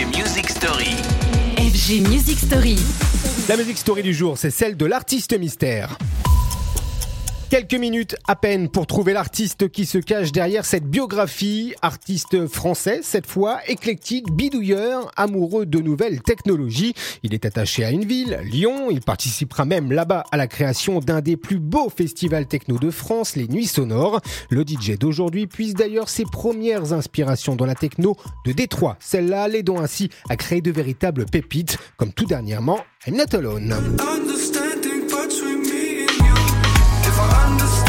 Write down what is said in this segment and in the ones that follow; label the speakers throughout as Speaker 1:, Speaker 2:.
Speaker 1: FG Music Story.
Speaker 2: FG Music Story.
Speaker 3: La musique story du jour, c'est celle de l'artiste mystère. Quelques minutes à peine pour trouver l'artiste qui se cache derrière cette biographie. Artiste français, cette fois, éclectique, bidouilleur, amoureux de nouvelles technologies. Il est attaché à une ville, Lyon. Il participera même là-bas à la création d'un des plus beaux festivals techno de France, les Nuits Sonores. Le DJ d'aujourd'hui puise d'ailleurs ses premières inspirations dans la techno de Détroit. Celle-là l'aidant ainsi à créer de véritables pépites, comme tout dernièrement I'm Not Alone.
Speaker 4: understand.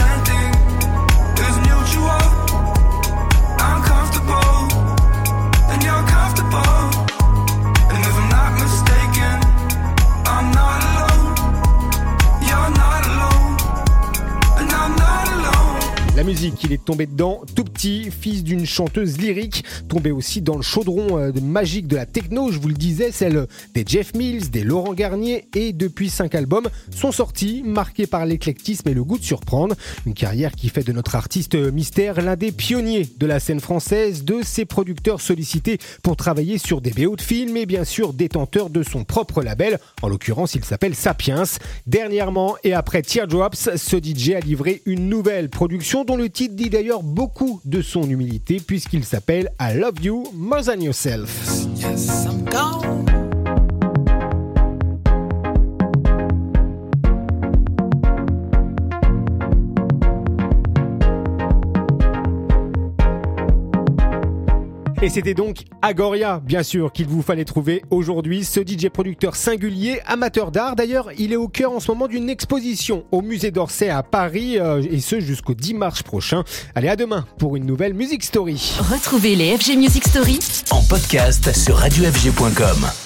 Speaker 3: La musique, il est tombé dedans tout petit, fils d'une chanteuse lyrique, tombé aussi dans le chaudron euh, magique de la techno, je vous le disais, celle des Jeff Mills, des Laurent Garnier, et depuis cinq albums sont sortis, marqués par l'éclectisme et le goût de surprendre. Une carrière qui fait de notre artiste mystère l'un des pionniers de la scène française, de ses producteurs sollicités pour travailler sur des BO de films et bien sûr détenteur de son propre label, en l'occurrence il s'appelle Sapiens. Dernièrement et après Teardrops, ce DJ a livré une nouvelle production le titre dit d'ailleurs beaucoup de son humilité puisqu'il s'appelle I Love You More Than Yourself. Et c'était donc Agoria, bien sûr, qu'il vous fallait trouver aujourd'hui. Ce DJ producteur singulier, amateur d'art. D'ailleurs, il est au cœur en ce moment d'une exposition au musée d'Orsay à Paris, euh, et ce jusqu'au 10 mars prochain. Allez, à demain pour une nouvelle Music Story.
Speaker 2: Retrouvez les FG Music Story
Speaker 1: En podcast sur radiofg.com.